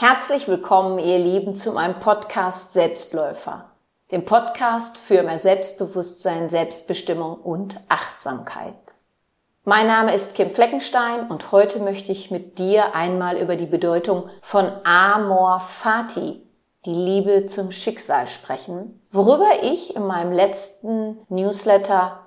Herzlich willkommen, ihr Lieben, zu meinem Podcast Selbstläufer, dem Podcast für mehr Selbstbewusstsein, Selbstbestimmung und Achtsamkeit. Mein Name ist Kim Fleckenstein und heute möchte ich mit dir einmal über die Bedeutung von Amor Fati, die Liebe zum Schicksal sprechen, worüber ich in meinem letzten Newsletter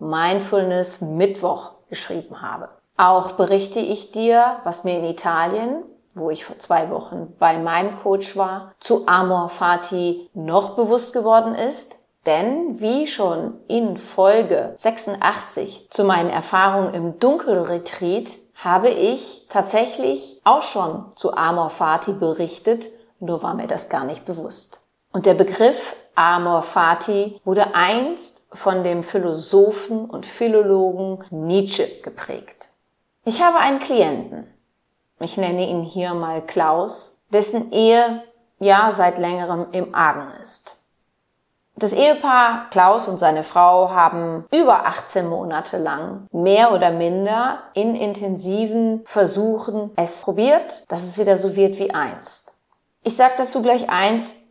Mindfulness Mittwoch geschrieben habe. Auch berichte ich dir, was mir in Italien wo ich vor zwei Wochen bei meinem Coach war, zu Amor Fati noch bewusst geworden ist. Denn wie schon in Folge 86 zu meinen Erfahrungen im Dunkelretreat habe ich tatsächlich auch schon zu Amor Fati berichtet, nur war mir das gar nicht bewusst. Und der Begriff Amor Fati wurde einst von dem Philosophen und Philologen Nietzsche geprägt. Ich habe einen Klienten, ich nenne ihn hier mal Klaus, dessen Ehe ja seit längerem im Argen ist. Das Ehepaar Klaus und seine Frau haben über 18 Monate lang mehr oder minder in intensiven Versuchen es probiert, dass es wieder so wird wie einst. Ich sage dazu gleich eins,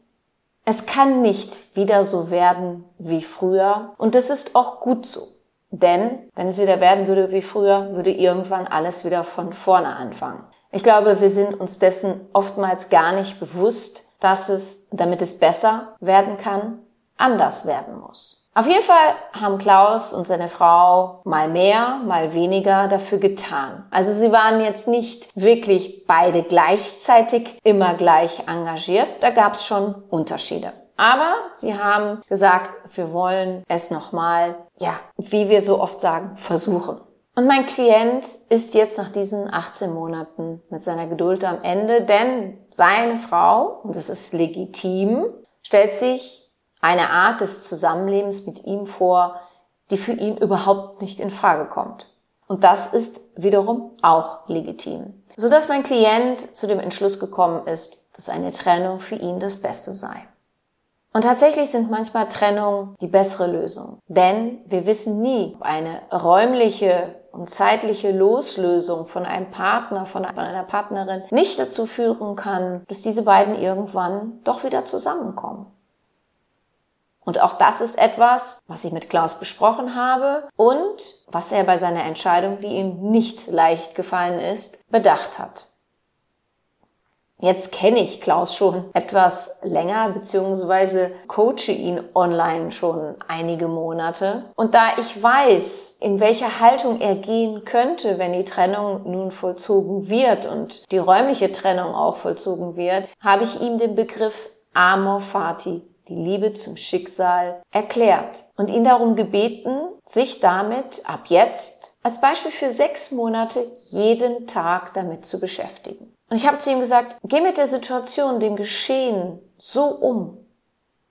es kann nicht wieder so werden wie früher und das ist auch gut so. Denn wenn es wieder werden würde wie früher, würde irgendwann alles wieder von vorne anfangen. Ich glaube, wir sind uns dessen oftmals gar nicht bewusst, dass es, damit es besser werden kann, anders werden muss. Auf jeden Fall haben Klaus und seine Frau mal mehr, mal weniger dafür getan. Also sie waren jetzt nicht wirklich beide gleichzeitig immer gleich engagiert. Da gab es schon Unterschiede. Aber sie haben gesagt, wir wollen es nochmal, ja, wie wir so oft sagen, versuchen. Und mein Klient ist jetzt nach diesen 18 Monaten mit seiner Geduld am Ende, denn seine Frau, und das ist legitim, stellt sich eine Art des Zusammenlebens mit ihm vor, die für ihn überhaupt nicht in Frage kommt. Und das ist wiederum auch legitim. Sodass mein Klient zu dem Entschluss gekommen ist, dass eine Trennung für ihn das Beste sei. Und tatsächlich sind manchmal Trennungen die bessere Lösung. Denn wir wissen nie, ob eine räumliche und zeitliche Loslösung von einem Partner, von einer Partnerin nicht dazu führen kann, dass diese beiden irgendwann doch wieder zusammenkommen. Und auch das ist etwas, was ich mit Klaus besprochen habe und was er bei seiner Entscheidung, die ihm nicht leicht gefallen ist, bedacht hat. Jetzt kenne ich Klaus schon etwas länger, beziehungsweise coache ihn online schon einige Monate. Und da ich weiß, in welche Haltung er gehen könnte, wenn die Trennung nun vollzogen wird und die räumliche Trennung auch vollzogen wird, habe ich ihm den Begriff Amor Fati, die Liebe zum Schicksal, erklärt und ihn darum gebeten, sich damit ab jetzt als Beispiel für sechs Monate jeden Tag damit zu beschäftigen. Und ich habe zu ihm gesagt, geh mit der Situation, dem Geschehen so um,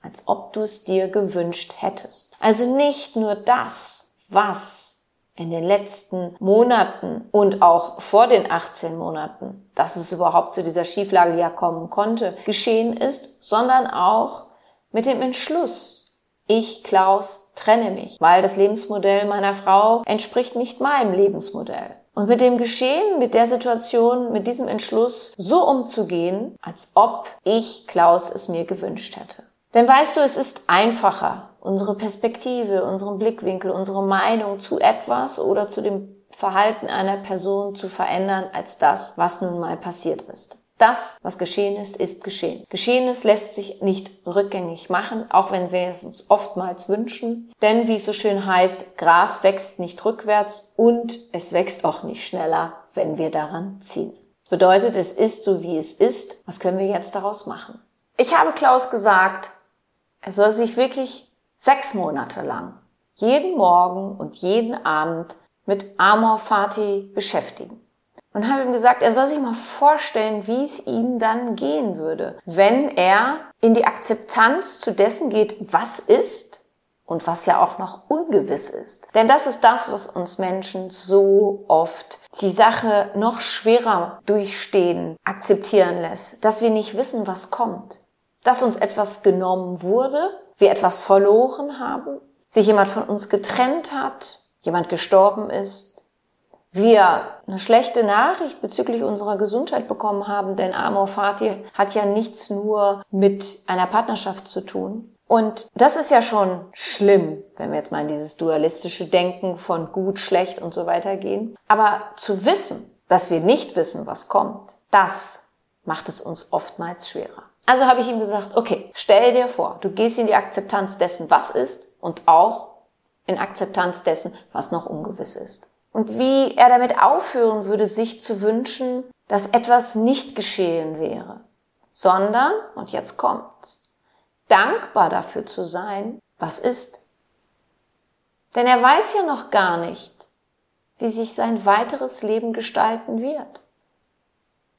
als ob du es dir gewünscht hättest. Also nicht nur das, was in den letzten Monaten und auch vor den 18 Monaten, dass es überhaupt zu dieser Schieflage ja kommen konnte, geschehen ist, sondern auch mit dem Entschluss, ich, Klaus, trenne mich, weil das Lebensmodell meiner Frau entspricht nicht meinem Lebensmodell. Und mit dem Geschehen, mit der Situation, mit diesem Entschluss so umzugehen, als ob ich, Klaus, es mir gewünscht hätte. Denn weißt du, es ist einfacher, unsere Perspektive, unseren Blickwinkel, unsere Meinung zu etwas oder zu dem Verhalten einer Person zu verändern, als das, was nun mal passiert ist. Das, was geschehen ist, ist geschehen. Geschehenes lässt sich nicht rückgängig machen, auch wenn wir es uns oftmals wünschen. Denn wie es so schön heißt, Gras wächst nicht rückwärts und es wächst auch nicht schneller, wenn wir daran ziehen. Das bedeutet, es ist so, wie es ist. Was können wir jetzt daraus machen? Ich habe Klaus gesagt, er soll sich wirklich sechs Monate lang jeden Morgen und jeden Abend mit Amor Fati beschäftigen und habe ihm gesagt, er soll sich mal vorstellen, wie es ihm dann gehen würde, wenn er in die Akzeptanz zu dessen geht, was ist und was ja auch noch ungewiss ist. Denn das ist das, was uns Menschen so oft die Sache noch schwerer durchstehen, akzeptieren lässt, dass wir nicht wissen, was kommt. Dass uns etwas genommen wurde, wir etwas verloren haben, sich jemand von uns getrennt hat, jemand gestorben ist, wir eine schlechte Nachricht bezüglich unserer Gesundheit bekommen haben, denn Amor Fati hat ja nichts nur mit einer Partnerschaft zu tun. Und das ist ja schon schlimm, wenn wir jetzt mal in dieses dualistische Denken von gut, schlecht und so weiter gehen. Aber zu wissen, dass wir nicht wissen, was kommt, das macht es uns oftmals schwerer. Also habe ich ihm gesagt, okay, stell dir vor, du gehst in die Akzeptanz dessen, was ist und auch in Akzeptanz dessen, was noch ungewiss ist und wie er damit aufhören würde, sich zu wünschen, dass etwas nicht geschehen wäre, sondern, und jetzt kommt's, dankbar dafür zu sein, was ist. Denn er weiß ja noch gar nicht, wie sich sein weiteres Leben gestalten wird.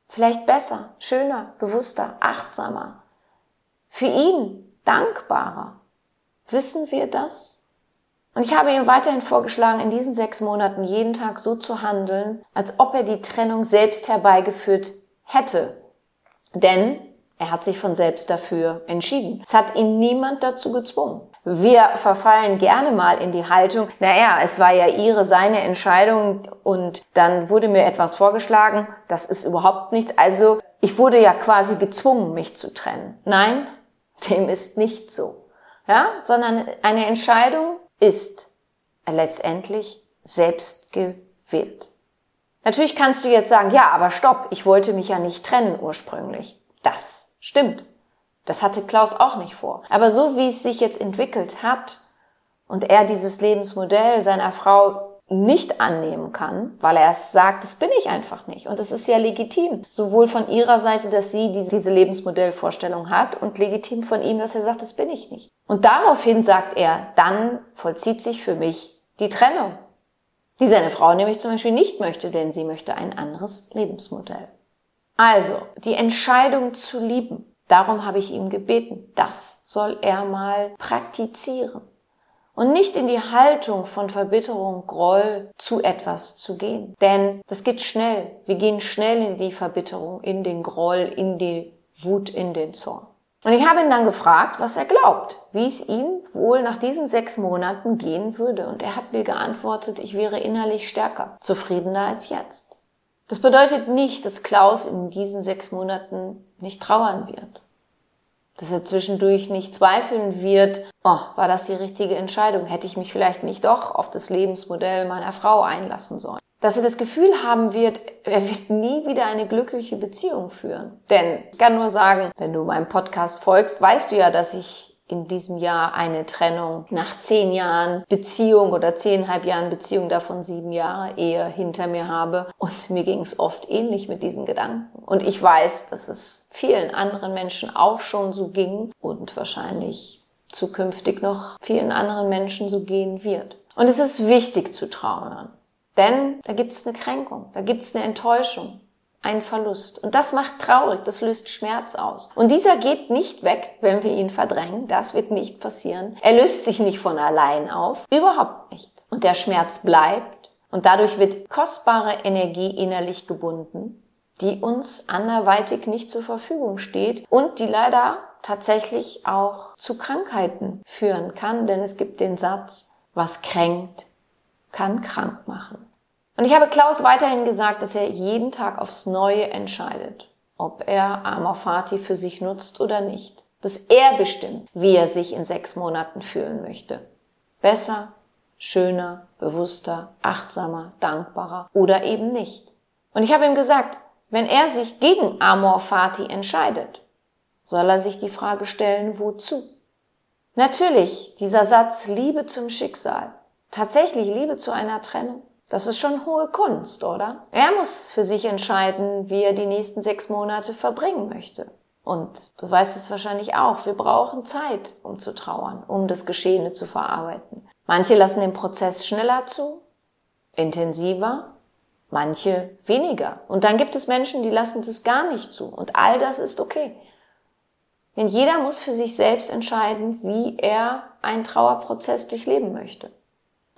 Vielleicht besser, schöner, bewusster, achtsamer. Für ihn dankbarer. Wissen wir das? Und ich habe ihm weiterhin vorgeschlagen, in diesen sechs Monaten jeden Tag so zu handeln, als ob er die Trennung selbst herbeigeführt hätte. Denn er hat sich von selbst dafür entschieden. Es hat ihn niemand dazu gezwungen. Wir verfallen gerne mal in die Haltung, naja, es war ja ihre, seine Entscheidung und dann wurde mir etwas vorgeschlagen, das ist überhaupt nichts. Also ich wurde ja quasi gezwungen, mich zu trennen. Nein, dem ist nicht so. Ja, sondern eine Entscheidung, ist letztendlich selbst gewählt. Natürlich kannst du jetzt sagen, ja, aber stopp, ich wollte mich ja nicht trennen ursprünglich. Das stimmt. Das hatte Klaus auch nicht vor. Aber so wie es sich jetzt entwickelt hat und er dieses Lebensmodell seiner Frau nicht annehmen kann, weil er es sagt, das bin ich einfach nicht. Und es ist ja legitim. Sowohl von ihrer Seite, dass sie diese Lebensmodellvorstellung hat und legitim von ihm, dass er sagt, das bin ich nicht. Und daraufhin sagt er, dann vollzieht sich für mich die Trennung. Die seine Frau nämlich zum Beispiel nicht möchte, denn sie möchte ein anderes Lebensmodell. Also, die Entscheidung zu lieben, darum habe ich ihm gebeten, das soll er mal praktizieren und nicht in die Haltung von Verbitterung, Groll zu etwas zu gehen. Denn das geht schnell. Wir gehen schnell in die Verbitterung, in den Groll, in die Wut, in den Zorn. Und ich habe ihn dann gefragt, was er glaubt, wie es ihm wohl nach diesen sechs Monaten gehen würde. Und er hat mir geantwortet, ich wäre innerlich stärker, zufriedener als jetzt. Das bedeutet nicht, dass Klaus in diesen sechs Monaten nicht trauern wird dass er zwischendurch nicht zweifeln wird, oh, war das die richtige Entscheidung? Hätte ich mich vielleicht nicht doch auf das Lebensmodell meiner Frau einlassen sollen? Dass er das Gefühl haben wird, er wird nie wieder eine glückliche Beziehung führen. Denn ich kann nur sagen, wenn du meinem Podcast folgst, weißt du ja, dass ich in diesem Jahr eine Trennung nach zehn Jahren Beziehung oder zehnhalb Jahren Beziehung, davon sieben Jahre Ehe hinter mir habe. Und mir ging es oft ähnlich mit diesen Gedanken. Und ich weiß, dass es vielen anderen Menschen auch schon so ging und wahrscheinlich zukünftig noch vielen anderen Menschen so gehen wird. Und es ist wichtig zu trauern. Denn da gibt es eine Kränkung, da gibt es eine Enttäuschung, ein Verlust. Und das macht traurig, das löst Schmerz aus. Und dieser geht nicht weg, wenn wir ihn verdrängen. Das wird nicht passieren. Er löst sich nicht von allein auf. Überhaupt nicht. Und der Schmerz bleibt. Und dadurch wird kostbare Energie innerlich gebunden, die uns anderweitig nicht zur Verfügung steht und die leider tatsächlich auch zu Krankheiten führen kann. Denn es gibt den Satz, was kränkt, kann krank machen. Und ich habe Klaus weiterhin gesagt, dass er jeden Tag aufs Neue entscheidet, ob er Amor Fati für sich nutzt oder nicht. Dass er bestimmt, wie er sich in sechs Monaten fühlen möchte. Besser, schöner, bewusster, achtsamer, dankbarer oder eben nicht. Und ich habe ihm gesagt, wenn er sich gegen Amor Fati entscheidet, soll er sich die Frage stellen, wozu? Natürlich, dieser Satz Liebe zum Schicksal, tatsächlich Liebe zu einer Trennung, das ist schon hohe Kunst, oder? Er muss für sich entscheiden, wie er die nächsten sechs Monate verbringen möchte. Und du weißt es wahrscheinlich auch, wir brauchen Zeit, um zu trauern, um das Geschehene zu verarbeiten. Manche lassen den Prozess schneller zu, intensiver, manche weniger. Und dann gibt es Menschen, die lassen es gar nicht zu. Und all das ist okay. Denn jeder muss für sich selbst entscheiden, wie er einen Trauerprozess durchleben möchte.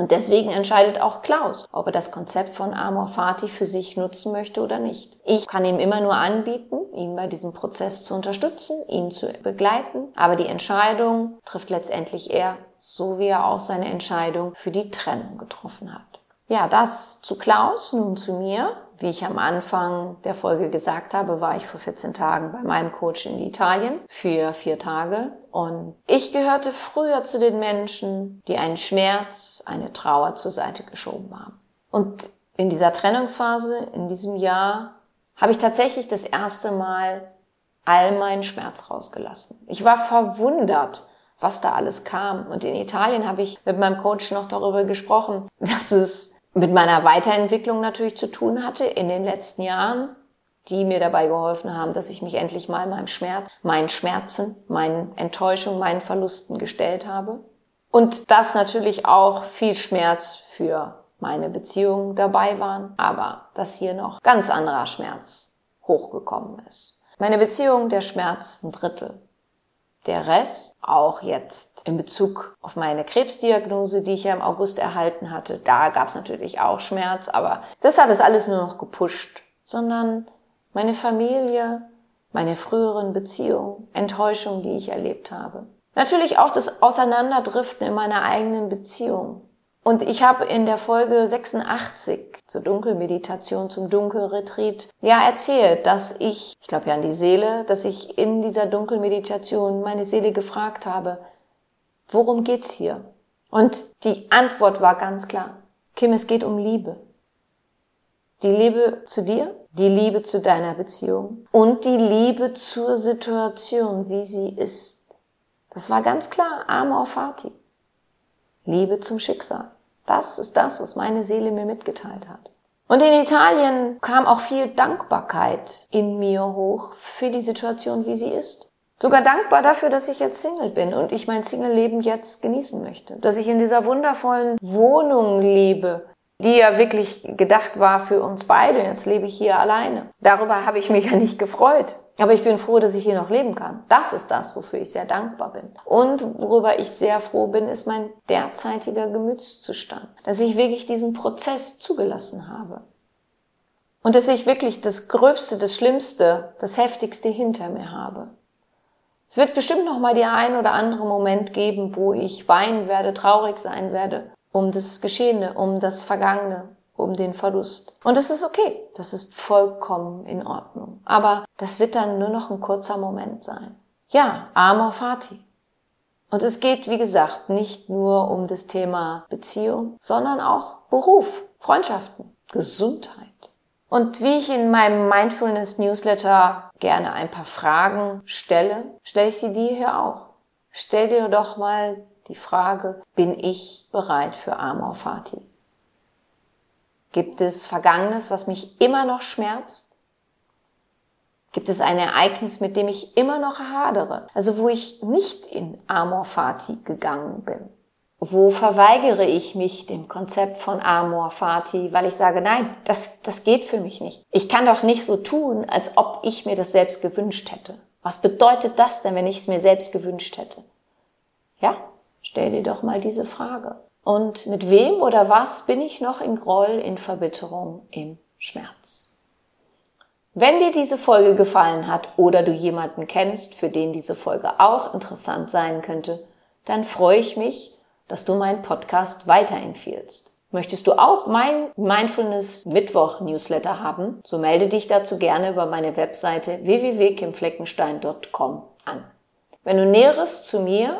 Und deswegen entscheidet auch Klaus, ob er das Konzept von Amor Fati für sich nutzen möchte oder nicht. Ich kann ihm immer nur anbieten, ihn bei diesem Prozess zu unterstützen, ihn zu begleiten. Aber die Entscheidung trifft letztendlich er, so wie er auch seine Entscheidung für die Trennung getroffen hat. Ja, das zu Klaus, nun zu mir. Wie ich am Anfang der Folge gesagt habe, war ich vor 14 Tagen bei meinem Coach in Italien für vier Tage. Und ich gehörte früher zu den Menschen, die einen Schmerz, eine Trauer zur Seite geschoben haben. Und in dieser Trennungsphase, in diesem Jahr, habe ich tatsächlich das erste Mal all meinen Schmerz rausgelassen. Ich war verwundert, was da alles kam. Und in Italien habe ich mit meinem Coach noch darüber gesprochen, dass es mit meiner Weiterentwicklung natürlich zu tun hatte in den letzten Jahren, die mir dabei geholfen haben, dass ich mich endlich mal meinem Schmerz, meinen Schmerzen, meinen Enttäuschungen, meinen Verlusten gestellt habe. Und dass natürlich auch viel Schmerz für meine Beziehungen dabei waren, aber dass hier noch ganz anderer Schmerz hochgekommen ist. Meine Beziehung, der Schmerz ein Drittel. Der Rest, auch jetzt in Bezug auf meine Krebsdiagnose, die ich ja im August erhalten hatte, da gab es natürlich auch Schmerz, aber das hat es alles nur noch gepusht, sondern meine Familie, meine früheren Beziehungen, Enttäuschungen, die ich erlebt habe. Natürlich auch das Auseinanderdriften in meiner eigenen Beziehung. Und ich habe in der Folge 86 zur Dunkelmeditation, zum Dunkelretreat, ja erzählt, dass ich, ich glaube ja an die Seele, dass ich in dieser Dunkelmeditation meine Seele gefragt habe, worum geht's hier? Und die Antwort war ganz klar. Kim, es geht um Liebe. Die Liebe zu dir, die Liebe zu deiner Beziehung und die Liebe zur Situation, wie sie ist. Das war ganz klar, Amor Fati. Liebe zum Schicksal. Das ist das, was meine Seele mir mitgeteilt hat. Und in Italien kam auch viel Dankbarkeit in mir hoch für die Situation, wie sie ist. Sogar dankbar dafür, dass ich jetzt Single bin und ich mein Single-Leben jetzt genießen möchte. Dass ich in dieser wundervollen Wohnung lebe, die ja wirklich gedacht war für uns beide. Jetzt lebe ich hier alleine. Darüber habe ich mich ja nicht gefreut. Aber ich bin froh, dass ich hier noch leben kann. Das ist das, wofür ich sehr dankbar bin. Und worüber ich sehr froh bin, ist mein derzeitiger Gemütszustand. Dass ich wirklich diesen Prozess zugelassen habe. Und dass ich wirklich das Gröbste, das Schlimmste, das Heftigste hinter mir habe. Es wird bestimmt noch mal der ein oder andere Moment geben, wo ich weinen werde, traurig sein werde, um das Geschehene, um das Vergangene, um den Verlust. Und es ist okay, das ist vollkommen in Ordnung. Aber das wird dann nur noch ein kurzer Moment sein. Ja, Amor Fati. Und es geht, wie gesagt, nicht nur um das Thema Beziehung, sondern auch Beruf, Freundschaften, Gesundheit. Und wie ich in meinem Mindfulness Newsletter gerne ein paar Fragen stelle, stelle ich sie dir hier auch. Stell dir doch mal die Frage, bin ich bereit für Amor Fati? Gibt es Vergangenes, was mich immer noch schmerzt? Gibt es ein Ereignis, mit dem ich immer noch hadere? Also wo ich nicht in Amor Fati gegangen bin? Wo verweigere ich mich dem Konzept von Amor Fati, weil ich sage, nein, das, das geht für mich nicht. Ich kann doch nicht so tun, als ob ich mir das selbst gewünscht hätte. Was bedeutet das denn, wenn ich es mir selbst gewünscht hätte? Ja, stell dir doch mal diese Frage. Und mit wem oder was bin ich noch in Groll, in Verbitterung, im Schmerz? Wenn dir diese Folge gefallen hat oder du jemanden kennst, für den diese Folge auch interessant sein könnte, dann freue ich mich, dass du meinen Podcast weiterempfiehlst. Möchtest du auch mein Mindfulness Mittwoch Newsletter haben, so melde dich dazu gerne über meine Webseite www.kimfleckenstein.com an. Wenn du Näheres zu mir